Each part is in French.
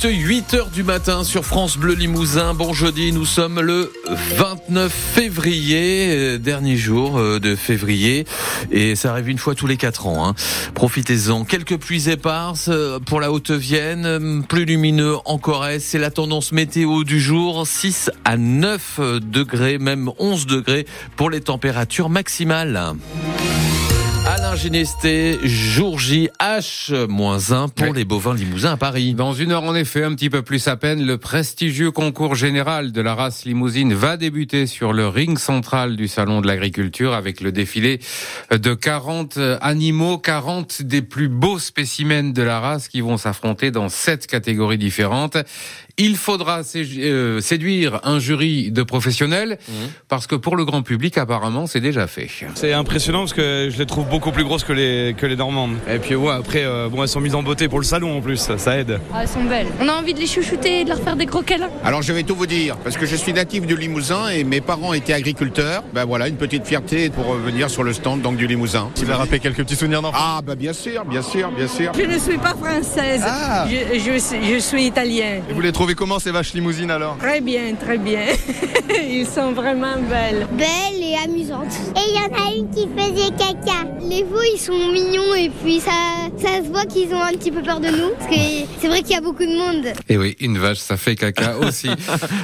juste 8 heures du matin sur France Bleu Limousin. Bon jeudi, nous sommes le 29 février, euh, dernier jour euh, de février. Et ça arrive une fois tous les 4 ans. Hein. Profitez-en. Quelques pluies éparses euh, pour la Haute-Vienne, plus lumineux en Corrèze. C'est la tendance météo du jour. 6 à 9 degrés, même 11 degrés pour les températures maximales. Alain Ginesté, jour J H-1 pour les bovins limousins à Paris. Dans une heure, en effet, un petit peu plus à peine, le prestigieux concours général de la race limousine va débuter sur le ring central du Salon de l'Agriculture avec le défilé de 40 animaux, 40 des plus beaux spécimens de la race qui vont s'affronter dans sept catégories différentes. Il faudra euh, séduire un jury de professionnels mmh. parce que pour le grand public, apparemment, c'est déjà fait. C'est impressionnant parce que je les trouve beaucoup plus grosses que les, que les Normandes. Et puis ouais, après, euh, bon, elles sont mises en beauté pour le salon en plus, ça, aide. Ah, elles sont belles. On a envie de les chouchouter et de leur faire des croquettes. Alors je vais tout vous dire, parce que je suis natif du Limousin et mes parents étaient agriculteurs. Ben voilà, une petite fierté pour venir sur le stand donc du Limousin. Tu vas rappeler quelques petits souvenirs d'enfance Ah bah bien sûr, bien sûr, bien sûr. Je ne suis pas française, ah. je, je, je, suis italien. Et vous les trouvez comment ces vaches limousines alors? Très bien, très bien. Ils sont vraiment belles. Belles et amusantes. Et il y en a une qui faisait caca. Les ils sont mignons et puis ça, ça se voit qu'ils ont un petit peu peur de nous. Parce que c'est vrai qu'il y a beaucoup de monde. Et oui, une vache, ça fait caca aussi.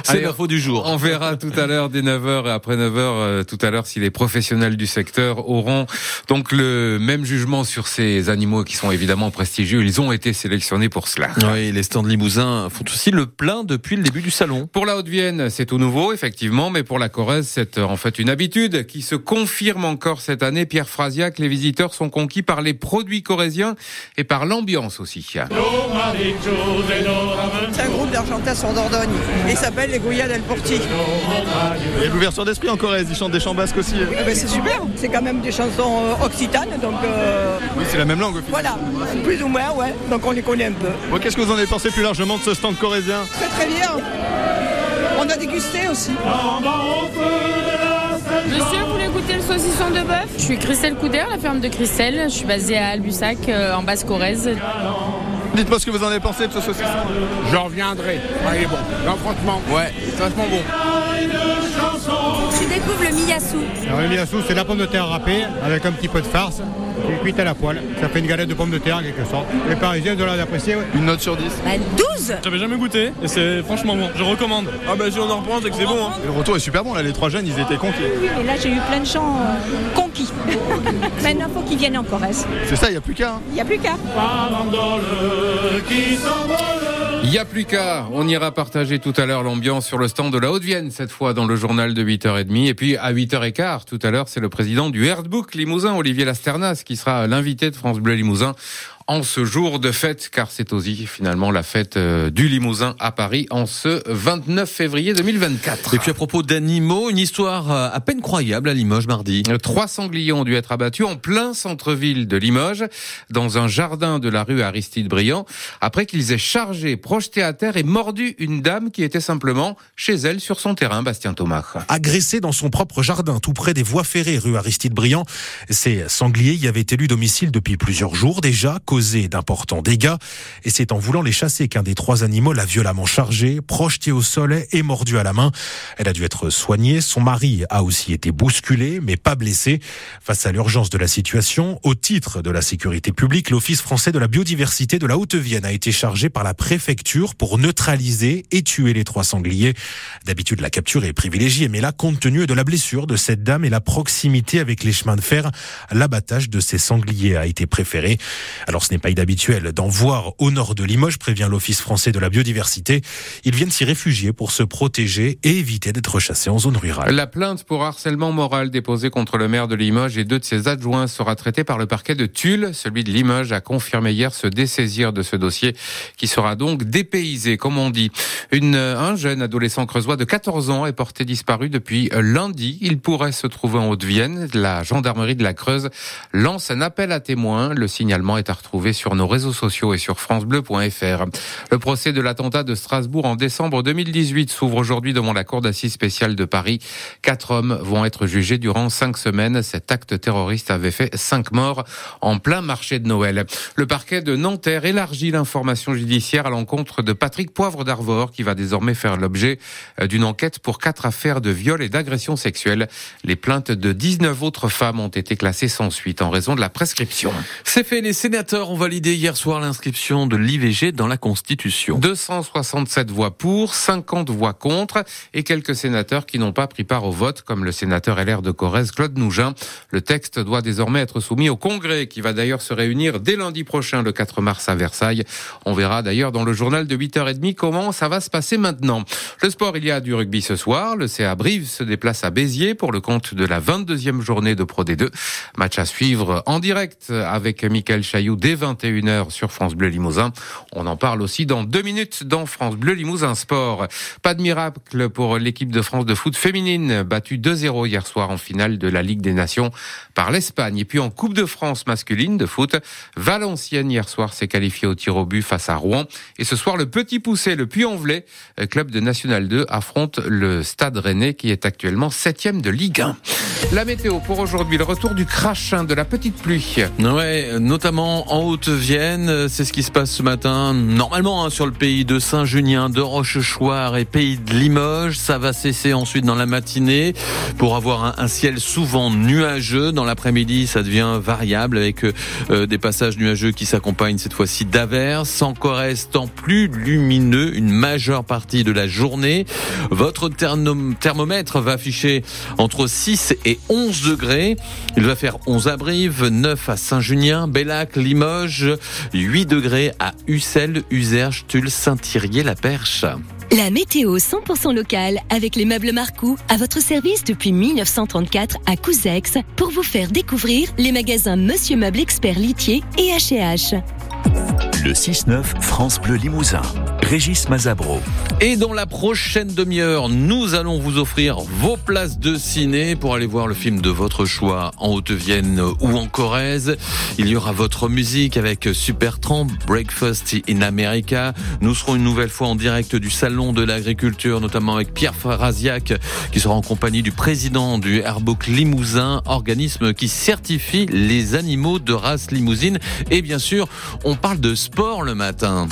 c'est l'info du jour. On verra tout à l'heure dès 9h et après 9h euh, tout à l'heure si les professionnels du secteur auront donc le même jugement sur ces animaux qui sont évidemment prestigieux. Ils ont été sélectionnés pour cela. Oui, les stands Limousin font aussi le plein depuis le début du salon. Pour la Haute-Vienne, c'est tout nouveau, effectivement, mais pour la Corrèze, c'est euh, en fait une habitude qui se confirme encore cette année. Pierre Frasiac, les visiteurs sont conquis par les produits corésiens et par l'ambiance aussi. C'est un groupe d'Argentas en Dordogne. Il s'appelle les Goya del Porti. Il y a l'ouverture d'esprit en Corrèze, ils chantent des chants basques aussi. Eh ben, c'est super, c'est quand même des chansons euh, occitanes, donc... Euh, oui, c'est la même langue. Voilà, plus ou moins, ouais, donc on les connaît un peu. Qu'est-ce que vous en avez pensé plus largement de ce stand corrézien? Très très bien. On a dégusté aussi. Goûter le saucisson de bœuf? Je suis Christelle Couder, la ferme de Christelle. Je suis basée à Albussac, euh, en Basse-Corrèze. Dites-moi ce que vous en avez pensé de ce saucisson. J'en reviendrai. il est bon. Non, franchement, ouais, c'est vachement bon. Tu découvres le miyasu. Alors, le miyasu, c'est la pomme de terre râpée avec un petit peu de farce qui est cuite à la poêle. Ça fait une galette de pommes de terre en quelque sorte. Les Parisiens de l'apprécier. Ouais. Une note sur 10 12 bah, J'avais jamais goûté et c'est franchement bon. Je recommande. Ah bah si on en reprend, c'est que c'est bon. Hein. le retour est super bon là. Les trois jeunes, ils étaient conquis. Oui, mais là j'ai eu plein de gens euh, conquis. Maintenant, il faut qu'ils viennent en Corrèze. C'est ça, il n'y a plus qu'à. Hein. Il n'y a plus qu'à. Il n'y a plus qu'à. On ira partager tout à l'heure l'ambiance sur le stand de la Haute-Vienne, cette fois dans le journal de 8h30. Et puis à 8h15, tout à l'heure, c'est le président du Herdbook Limousin, Olivier Lasternas, qui sera l'invité de France Bleu Limousin en ce jour de fête, car c'est aussi finalement la fête euh, du Limousin à Paris en ce 29 février 2024. Et puis à propos d'animaux, une histoire euh, à peine croyable à Limoges mardi. Trois sangliers ont dû être abattus en plein centre-ville de Limoges, dans un jardin de la rue Aristide Briand, après qu'ils aient chargé, projeté à terre et mordu une dame qui était simplement chez elle sur son terrain, Bastien Thomas. Agressé dans son propre jardin, tout près des voies ferrées rue Aristide Briand, ces sangliers y avaient élu domicile depuis plusieurs jours déjà, d'importants dégâts. Et c'est en voulant les chasser qu'un des trois animaux l'a violemment chargé, projeté au sol et mordu à la main. Elle a dû être soignée. Son mari a aussi été bousculé, mais pas blessé. Face à l'urgence de la situation, au titre de la sécurité publique, l'Office français de la biodiversité de la Haute-Vienne a été chargé par la préfecture pour neutraliser et tuer les trois sangliers. D'habitude, la capture est privilégiée, mais là, compte tenu de la blessure de cette dame et la proximité avec les chemins de fer, l'abattage de ces sangliers a été préféré. Alors, ce n'est pas inhabituel d'en voir au nord de Limoges, prévient l'Office français de la biodiversité. Ils viennent s'y réfugier pour se protéger et éviter d'être chassés en zone rurale. La plainte pour harcèlement moral déposée contre le maire de Limoges et deux de ses adjoints sera traitée par le parquet de Tulle. Celui de Limoges a confirmé hier se dessaisir de ce dossier qui sera donc dépaysé, comme on dit. Un jeune adolescent creusois de 14 ans est porté disparu depuis lundi. Il pourrait se trouver en Haute-Vienne. La gendarmerie de la Creuse lance un appel à témoins. Le signalement est à retrouver sur nos réseaux sociaux et sur francebleu.fr. Le procès de l'attentat de Strasbourg en décembre 2018 s'ouvre aujourd'hui devant la Cour d'assises spéciale de Paris. Quatre hommes vont être jugés durant cinq semaines. Cet acte terroriste avait fait cinq morts en plein marché de Noël. Le parquet de Nanterre élargit l'information judiciaire à l'encontre de Patrick Poivre d'Arvor qui va désormais faire l'objet d'une enquête pour quatre affaires de viol et d'agression sexuelle. Les plaintes de 19 autres femmes ont été classées sans suite en raison de la prescription. C'est fait, les sénateurs ont validé hier soir l'inscription de l'IVG dans la Constitution. 267 voix pour, 50 voix contre et quelques sénateurs qui n'ont pas pris part au vote, comme le sénateur LR de Corrèze, Claude Nougin. Le texte doit désormais être soumis au Congrès, qui va d'ailleurs se réunir dès lundi prochain, le 4 mars à Versailles. On verra d'ailleurs dans le journal de 8h30 comment ça va se passer maintenant. Le sport, il y a du rugby ce soir. Le CA Brive se déplace à Béziers pour le compte de la 22e journée de Pro D2. Match à suivre en direct avec Michael Chailloux dès 21h sur France Bleu Limousin. On en parle aussi dans deux minutes dans France Bleu Limousin Sport. Pas de miracle pour l'équipe de France de foot féminine, battue 2-0 hier soir en finale de la Ligue des Nations par l'Espagne. Et puis en Coupe de France masculine de foot, Valenciennes hier soir s'est qualifiée au tir au but face à Rouen. Et ce soir, le petit poussé, le Puy-en-Velay, club de National 2, affronte le Stade Rennais qui est actuellement septième de Ligue 1. La météo pour aujourd'hui, le retour du crachin, de la petite pluie. Ouais, notamment en Haute-Vienne, c'est ce qui se passe ce matin. Normalement, hein, sur le pays de Saint-Junien, de Rochechouart et pays de Limoges, ça va cesser ensuite dans la matinée pour avoir un, un ciel souvent nuageux. Dans l'après-midi, ça devient variable avec euh, des passages nuageux qui s'accompagnent cette fois-ci d'averses. Encore restant plus lumineux une majeure partie de la journée. Votre thermomètre va afficher entre 6 et 11 degrés. Il va faire 11 à Brive, 9 à Saint-Junien, Bellac, Limoges, 8 degrés à Ussel, Userge, Tulle, Saint-Thirier, La Perche. La météo 100% locale avec les meubles Marcou à votre service depuis 1934 à Couzex pour vous faire découvrir les magasins Monsieur Meuble Expert Litier et H&H. Le 6-9 France Bleu Limousin. Régis Mazabro. Et dans la prochaine demi-heure, nous allons vous offrir vos places de ciné pour aller voir le film de votre choix en Haute-Vienne ou en Corrèze. Il y aura votre musique avec Supertramp, Breakfast in America. Nous serons une nouvelle fois en direct du Salon de l'Agriculture, notamment avec Pierre Faraziac, qui sera en compagnie du président du Airbook Limousin, organisme qui certifie les animaux de race limousine. Et bien sûr, on parle de sport le matin.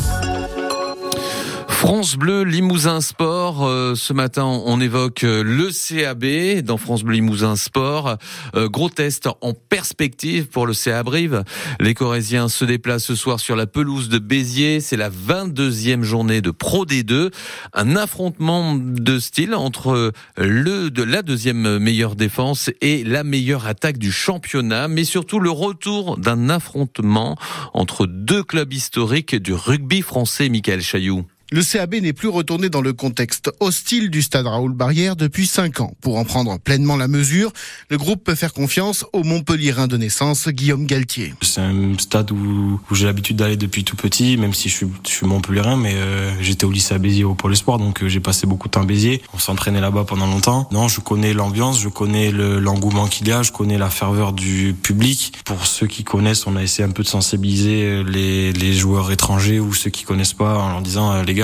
France Bleu Limousin Sport. Euh, ce matin, on évoque euh, le CAB dans France Bleu Limousin Sport. Euh, gros test en perspective pour le CA Brive. Les Corésiens se déplacent ce soir sur la pelouse de Béziers. C'est la 22e journée de Pro D2. Un affrontement de style entre le de la deuxième meilleure défense et la meilleure attaque du championnat, mais surtout le retour d'un affrontement entre deux clubs historiques du rugby français. Michael Chailloux. Le CAB n'est plus retourné dans le contexte hostile du stade Raoul Barrière depuis 5 ans. Pour en prendre pleinement la mesure, le groupe peut faire confiance au Montpellierin de naissance, Guillaume Galtier. C'est un stade où, où j'ai l'habitude d'aller depuis tout petit, même si je suis, je suis Montpellierin, mais euh, j'étais au lycée à Béziers au Pôle Sport, donc euh, j'ai passé beaucoup de temps à Béziers. On s'entraînait là-bas pendant longtemps. Non, je connais l'ambiance, je connais l'engouement qu'il y a, je connais la ferveur du public. Pour ceux qui connaissent, on a essayé un peu de sensibiliser les, les joueurs étrangers ou ceux qui connaissent pas en leur disant, les gars,